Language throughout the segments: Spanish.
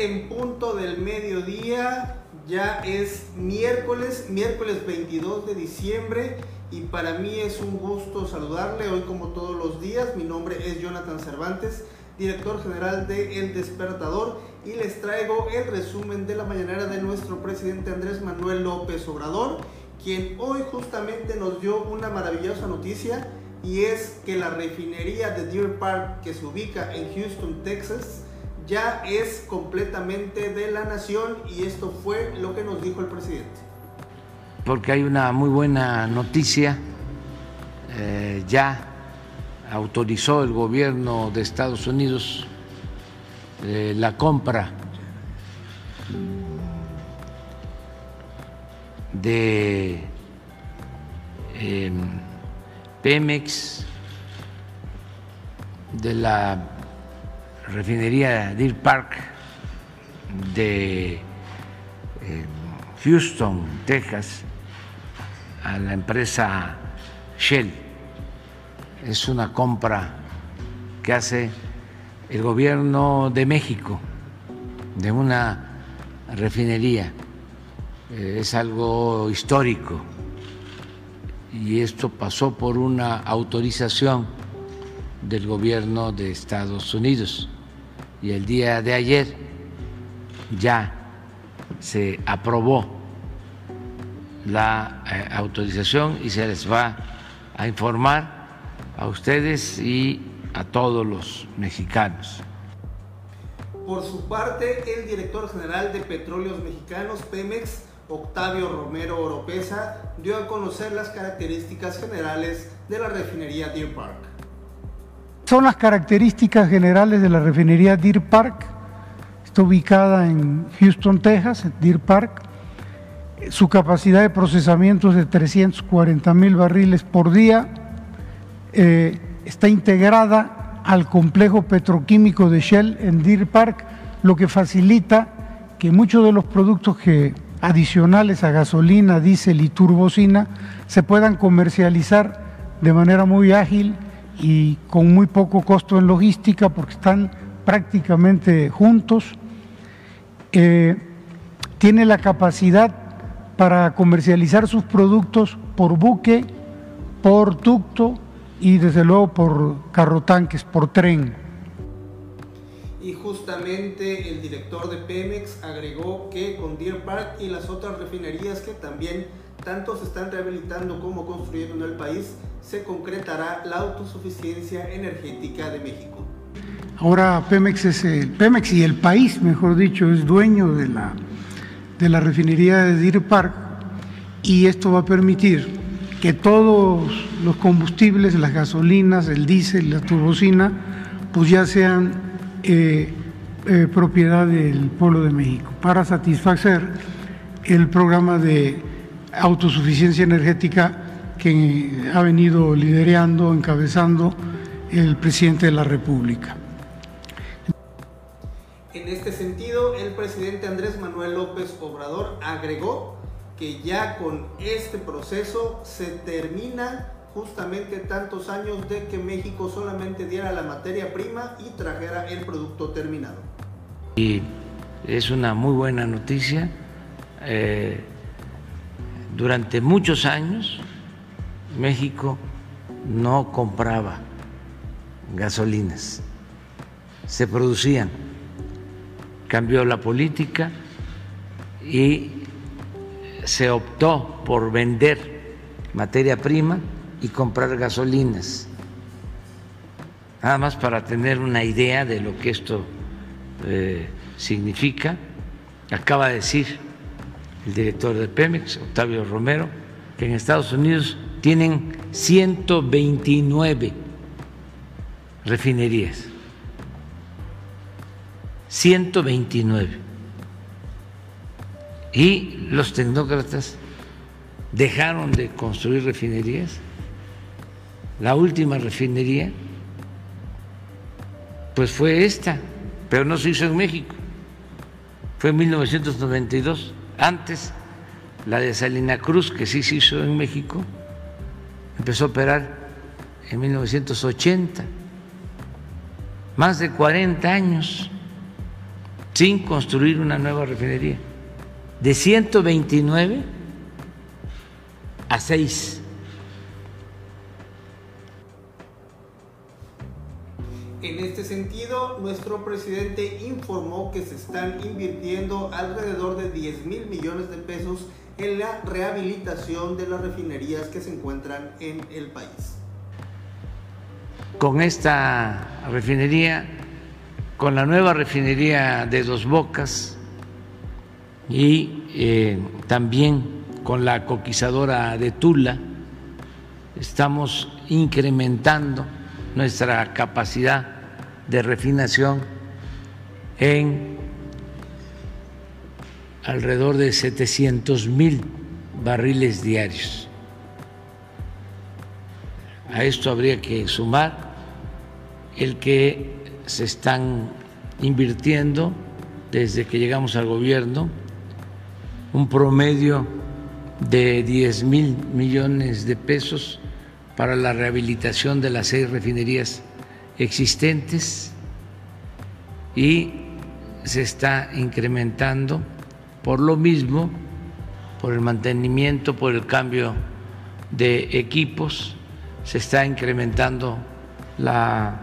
en punto del mediodía, ya es miércoles, miércoles 22 de diciembre y para mí es un gusto saludarle hoy como todos los días. Mi nombre es Jonathan Cervantes, director general de El Despertador y les traigo el resumen de la mañanera de nuestro presidente Andrés Manuel López Obrador, quien hoy justamente nos dio una maravillosa noticia y es que la refinería de Deer Park que se ubica en Houston, Texas, ya es completamente de la nación y esto fue lo que nos dijo el presidente. Porque hay una muy buena noticia, eh, ya autorizó el gobierno de Estados Unidos eh, la compra de eh, Pemex, de la refinería Deer Park de eh, Houston, Texas, a la empresa Shell. Es una compra que hace el gobierno de México de una refinería. Eh, es algo histórico y esto pasó por una autorización del gobierno de Estados Unidos y el día de ayer ya se aprobó la eh, autorización y se les va a informar a ustedes y a todos los mexicanos. Por su parte, el director general de Petróleos Mexicanos, Pemex, Octavio Romero Oropesa, dio a conocer las características generales de la refinería Deer Park. Son las características generales de la refinería Deer Park. Está ubicada en Houston, Texas, Deer Park. Su capacidad de procesamiento es de 340 mil barriles por día. Eh, está integrada al complejo petroquímico de Shell en Deer Park, lo que facilita que muchos de los productos que adicionales a gasolina, diésel y turbocina se puedan comercializar de manera muy ágil y con muy poco costo en logística porque están prácticamente juntos. Eh, tiene la capacidad para comercializar sus productos por buque, por ducto y desde luego por carrotanques, por tren y justamente el director de Pemex agregó que con Deer Park y las otras refinerías que también tanto se están rehabilitando como construyendo en el país, se concretará la autosuficiencia energética de México. Ahora Pemex es el, Pemex y el país, mejor dicho, es dueño de la, de la refinería de Deer Park y esto va a permitir que todos los combustibles, las gasolinas, el diésel, la turbocina, pues ya sean eh, eh, propiedad del pueblo de México para satisfacer el programa de autosuficiencia energética que ha venido liderando, encabezando el presidente de la República. En este sentido, el presidente Andrés Manuel López Obrador agregó que ya con este proceso se termina justamente tantos años de que México solamente diera la materia prima y trajera el producto terminado. Y es una muy buena noticia. Eh, durante muchos años México no compraba gasolinas, se producían. Cambió la política y se optó por vender materia prima y comprar gasolinas. Nada más para tener una idea de lo que esto eh, significa, acaba de decir el director de Pemex, Octavio Romero, que en Estados Unidos tienen 129 refinerías. 129. Y los tecnócratas dejaron de construir refinerías la última refinería, pues fue esta, pero no se hizo en México, fue en 1992. Antes, la de Salina Cruz, que sí se hizo en México, empezó a operar en 1980, más de 40 años sin construir una nueva refinería. De 129 a 6. En este sentido, nuestro presidente informó que se están invirtiendo alrededor de 10 mil millones de pesos en la rehabilitación de las refinerías que se encuentran en el país. Con esta refinería, con la nueva refinería de Dos Bocas y eh, también con la coquizadora de Tula, estamos incrementando nuestra capacidad de refinación en alrededor de 700 mil barriles diarios. A esto habría que sumar el que se están invirtiendo desde que llegamos al gobierno un promedio de 10 mil millones de pesos para la rehabilitación de las seis refinerías existentes y se está incrementando por lo mismo, por el mantenimiento, por el cambio de equipos, se está incrementando la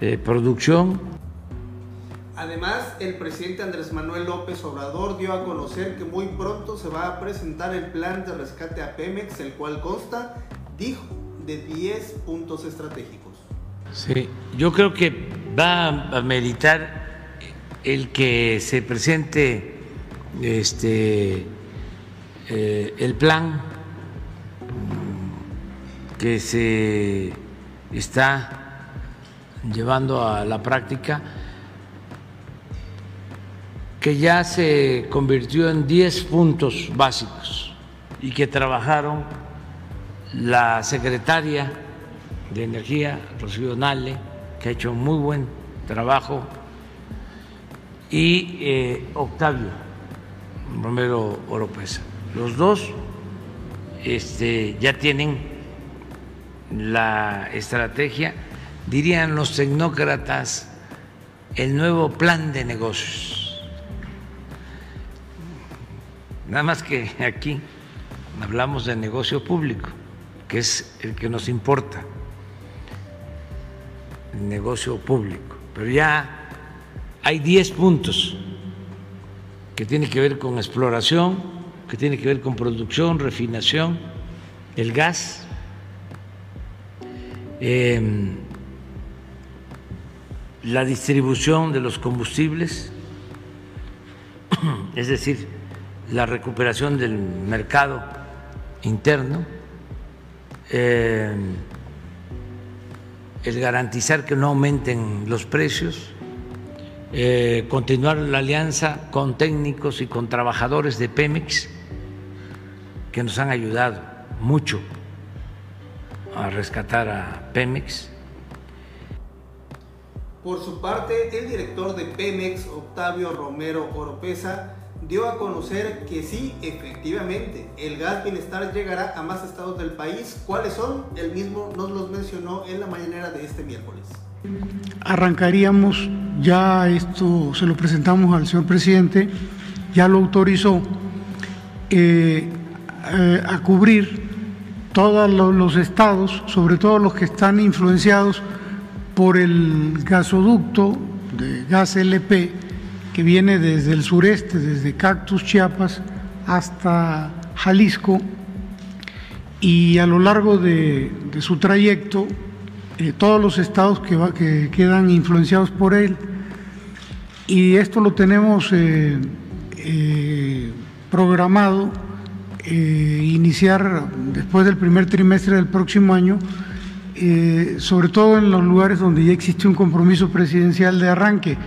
eh, producción. Además, el presidente Andrés Manuel López Obrador dio a conocer que muy pronto se va a presentar el plan de rescate a Pemex, el cual consta, dijo, de 10 puntos estratégicos. Sí, yo creo que va a meditar el que se presente este, eh, el plan que se está llevando a la práctica, que ya se convirtió en 10 puntos básicos y que trabajaron la secretaria de Energía, Rocío Nale, que ha hecho muy buen trabajo, y eh, Octavio Romero Oropesa. Los dos este, ya tienen la estrategia, dirían los tecnócratas, el nuevo plan de negocios. Nada más que aquí hablamos de negocio público que es el que nos importa, el negocio público. Pero ya hay 10 puntos que tienen que ver con exploración, que tienen que ver con producción, refinación, el gas, em, la distribución de los combustibles, es decir, la recuperación del mercado interno eh, el garantizar que no aumenten los precios, eh, continuar la alianza con técnicos y con trabajadores de Pemex que nos han ayudado mucho a rescatar a Pemex. Por su parte, el director de Pemex, Octavio Romero Oropesa, dio a conocer que sí, efectivamente, el gas bienestar llegará a más estados del país. ¿Cuáles son? El mismo nos los mencionó en la mañanera de este miércoles. Arrancaríamos, ya esto se lo presentamos al señor presidente, ya lo autorizó eh, eh, a cubrir todos los estados, sobre todo los que están influenciados por el gasoducto de gas LP que viene desde el sureste, desde Cactus, Chiapas, hasta Jalisco, y a lo largo de, su trayecto, eh, todos los estados que, que, quedan influenciados por él, y esto lo tenemos eh, eh, programado iniciar después del primer trimestre del próximo año, sobre todo en los lugares donde ya existe un compromiso presidencial de arranque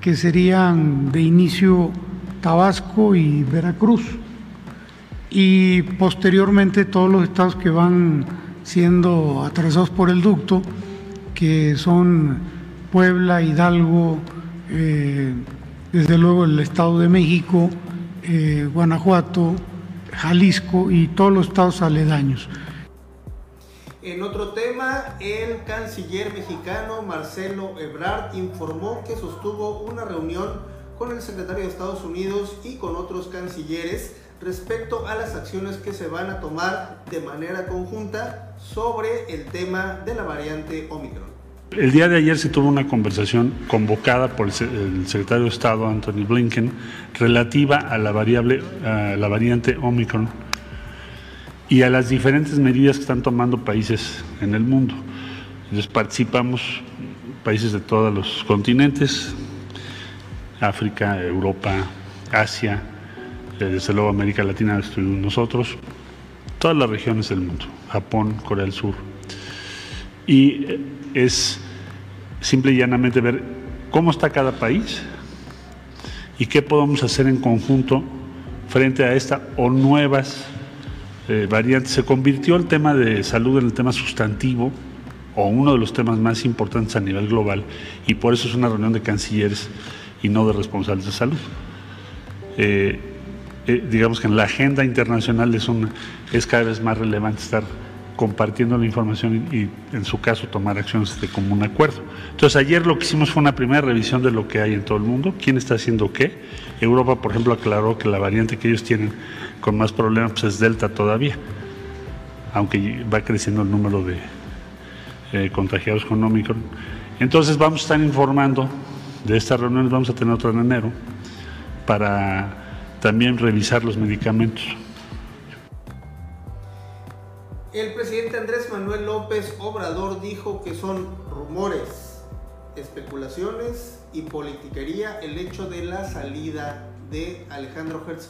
que serían de inicio Tabasco y Veracruz, y posteriormente todos los estados que van siendo atravesados por el ducto, que son Puebla, Hidalgo, eh, desde luego el Estado de México, eh, Guanajuato, Jalisco y todos los estados aledaños. En otro tema, el canciller mexicano Marcelo Ebrard informó que sostuvo una reunión con el secretario de Estados Unidos y con otros cancilleres respecto a las acciones que se van a tomar de manera conjunta sobre el tema de la variante Omicron. El día de ayer se tuvo una conversación convocada por el secretario de Estado Anthony Blinken relativa a la variable, la variante Omicron y a las diferentes medidas que están tomando países en el mundo. Entonces participamos países de todos los continentes, África, Europa, Asia, eh, desde luego América Latina estuvimos nosotros, todas las regiones del mundo, Japón, Corea del Sur. Y eh, es simple y llanamente ver cómo está cada país y qué podemos hacer en conjunto frente a esta o nuevas eh. Se convirtió el tema de salud en el tema sustantivo o uno de los temas más importantes a nivel global y por eso es una reunión de cancilleres y no de responsables de salud. Eh, eh, digamos que en la agenda internacional es, es cada vez más relevante estar compartiendo la información y, en su caso tomar acciones de común acuerdo. Entonces ayer lo que hicimos fue una primera revisión de lo que hay en todo el mundo, quién está haciendo qué. Europa, por ejemplo, aclaró que la variante que ellos tienen con más problemas pues, es Delta todavía, aunque va creciendo el número de eh, contagiados con Omicron. Entonces vamos a estar informando de estas reuniones, vamos a tener otra en enero, para también revisar los medicamentos. El presidente Andrés Manuel López Obrador dijo que son rumores, especulaciones y politiquería el hecho de la salida de Alejandro Hertz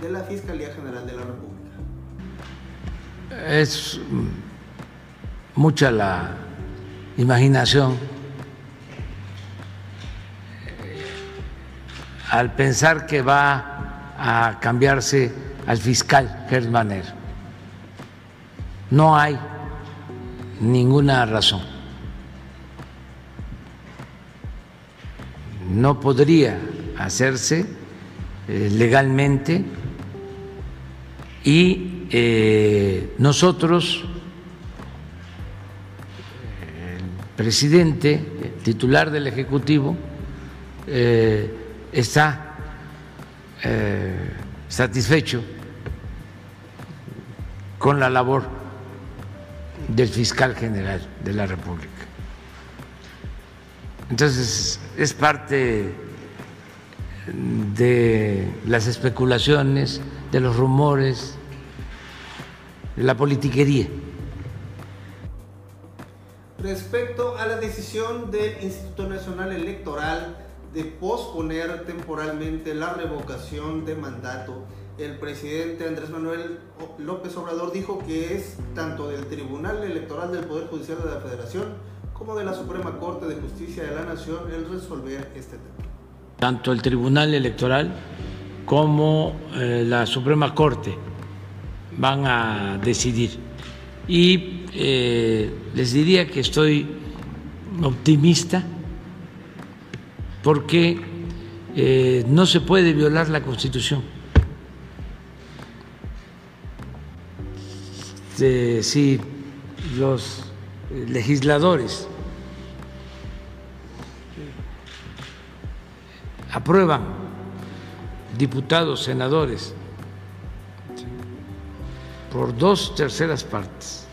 de la Fiscalía General de la República. Es mucha la imaginación al pensar que va a cambiarse al fiscal Hertz no hay ninguna razón. No podría hacerse eh, legalmente y eh, nosotros, el presidente, el titular del Ejecutivo, eh, está satisfecho con la labor del fiscal general de la República. Entonces, es parte de las especulaciones, de los rumores, de la politiquería. Respecto a la decisión del Instituto Nacional Electoral de posponer temporalmente la revocación de mandato, el presidente Andrés Manuel López Obrador dijo que es tanto del Tribunal Electoral del Poder Judicial de la Federación como de la Suprema Corte de Justicia de la Nación el resolver este tema. Tanto el Tribunal Electoral como eh, la Suprema Corte van a decidir. Y eh, les diría que estoy optimista porque eh, no se puede violar la Constitución si los legisladores aprueban diputados, senadores, por dos terceras partes,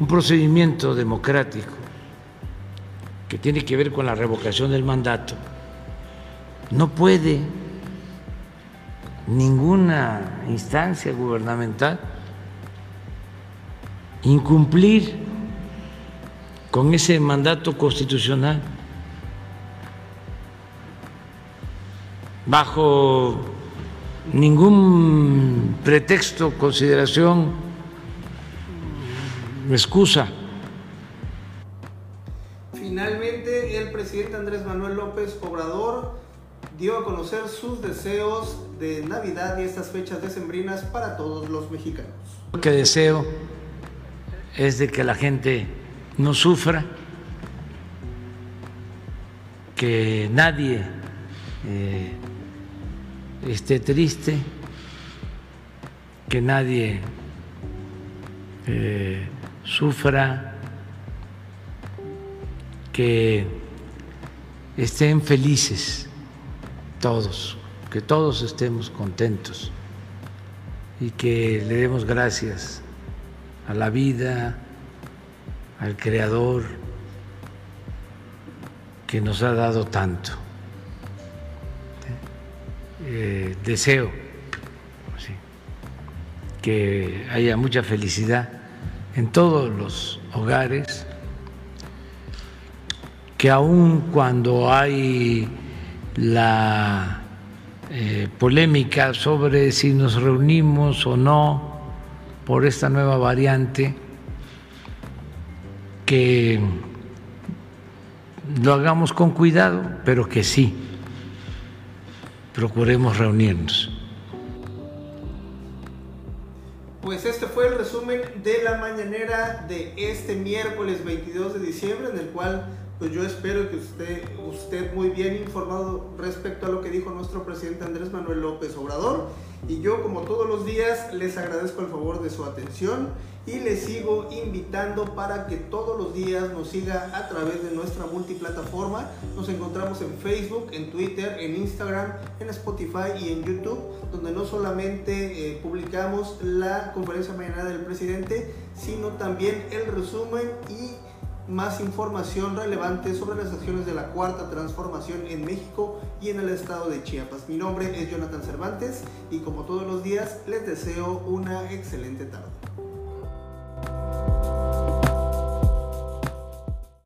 un procedimiento democrático que tiene que ver con la revocación del mandato, no puede ninguna instancia gubernamental incumplir con ese mandato constitucional bajo ningún pretexto, consideración, excusa. Finalmente, el presidente Andrés Manuel López Obrador dio a conocer sus deseos de Navidad y estas fechas decembrinas para todos los mexicanos. Lo que deseo es de que la gente no sufra, que nadie eh, esté triste, que nadie eh, sufra, que estén felices todos, que todos estemos contentos y que le demos gracias a la vida, al Creador que nos ha dado tanto. Eh, deseo que haya mucha felicidad en todos los hogares, que aun cuando hay la eh, polémica sobre si nos reunimos o no por esta nueva variante, que lo hagamos con cuidado, pero que sí, procuremos reunirnos. Pues este fue el resumen de la mañanera de este miércoles 22 de diciembre, en el cual pues yo espero que usted, usted muy bien informado respecto a lo que dijo nuestro presidente Andrés Manuel López Obrador. Y yo como todos los días les agradezco el favor de su atención y les sigo invitando para que todos los días nos siga a través de nuestra multiplataforma. Nos encontramos en Facebook, en Twitter, en Instagram, en Spotify y en YouTube, donde no solamente eh, publicamos la conferencia mañana del presidente, sino también el resumen y más información relevante sobre las acciones de la cuarta transformación en México y en el estado de Chiapas. Mi nombre es Jonathan Cervantes y como todos los días les deseo una excelente tarde.